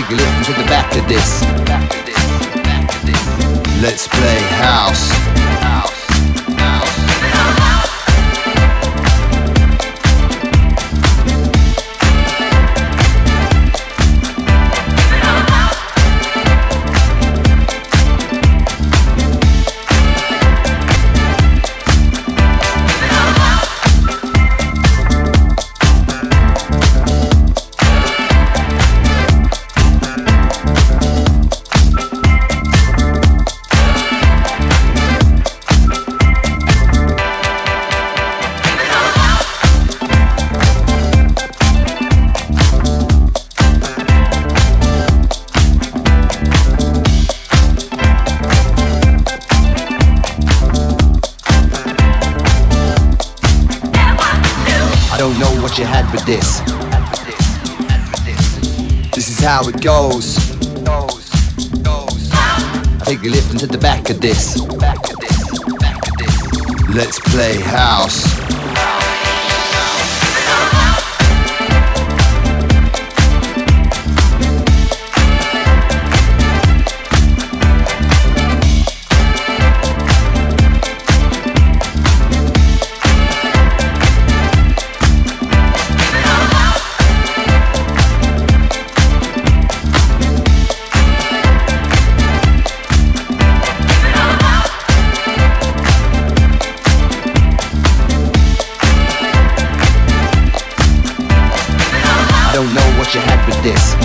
take a listen to the back of this. Let's play house. how it goes. Take a lift into the back of this. Let's play house. Hernández.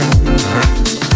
Mm-hmm.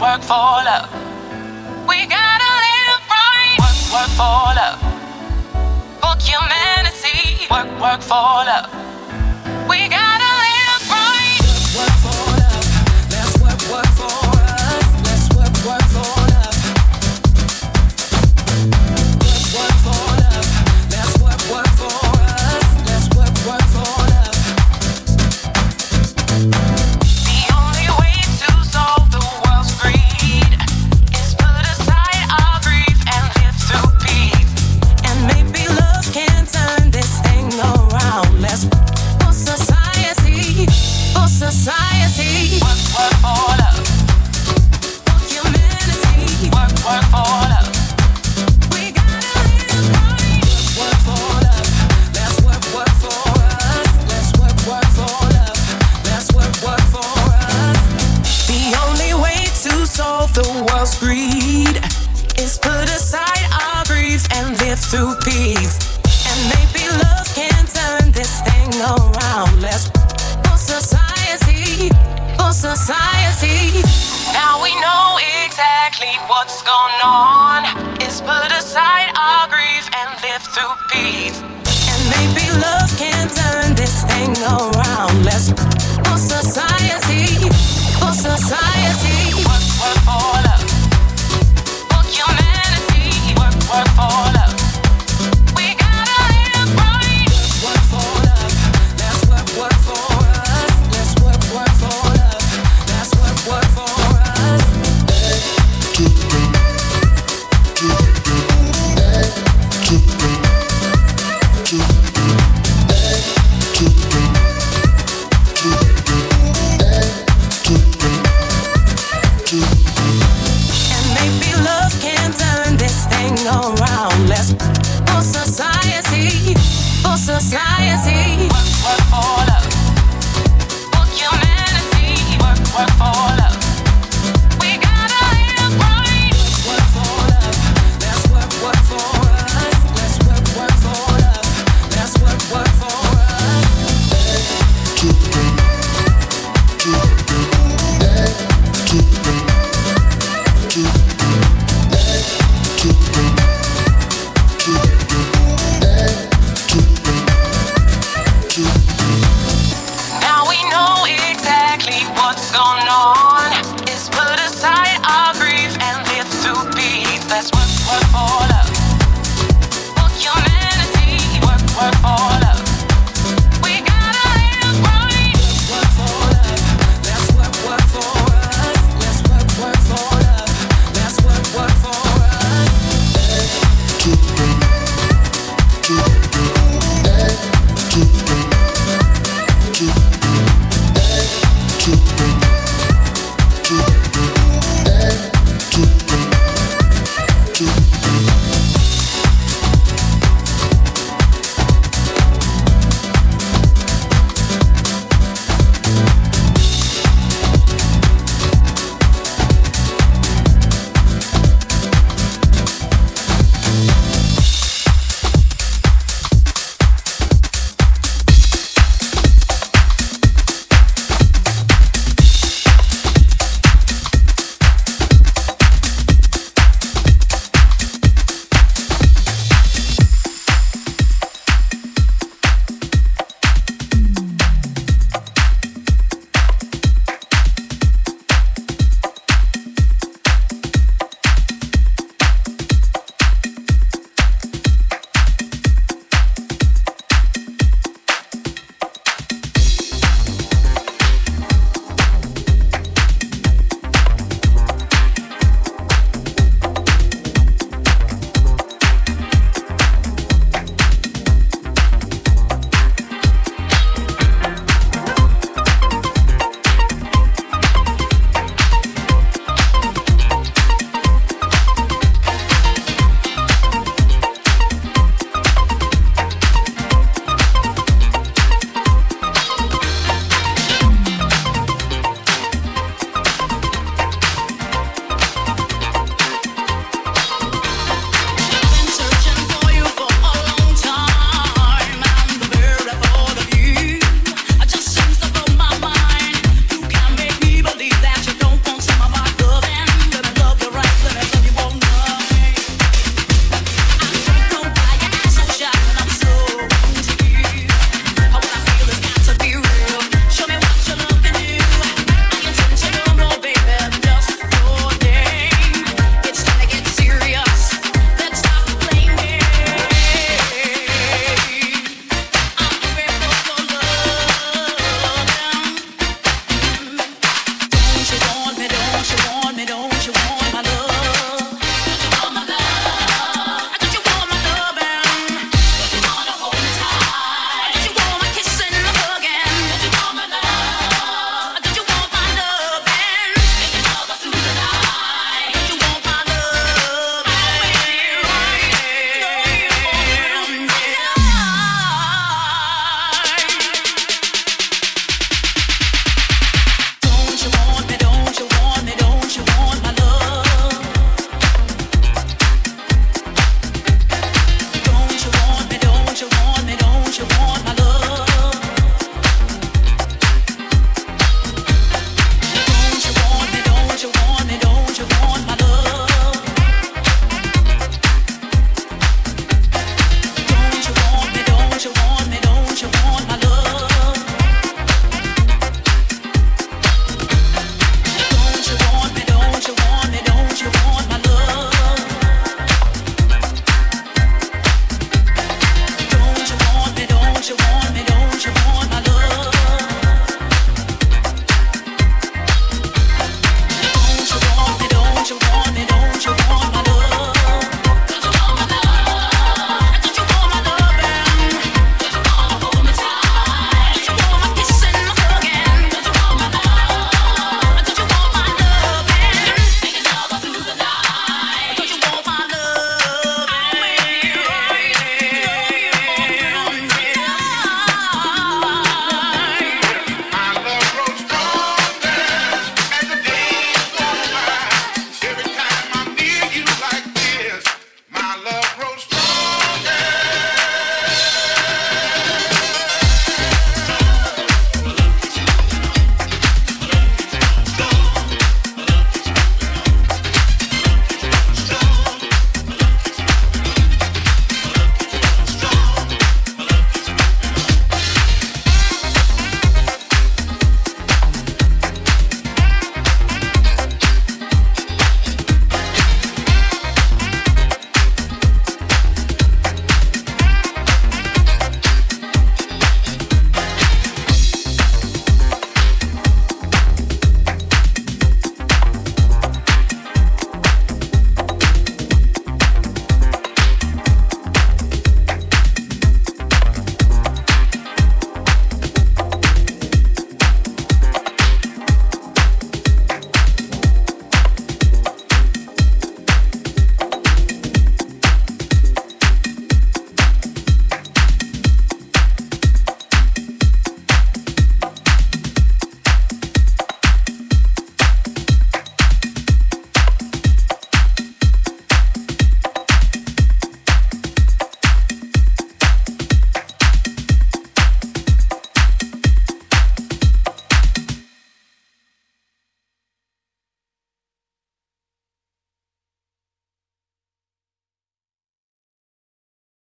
work for love. We gotta live right. Work, work for love. Fuck humanity. Work, work for love.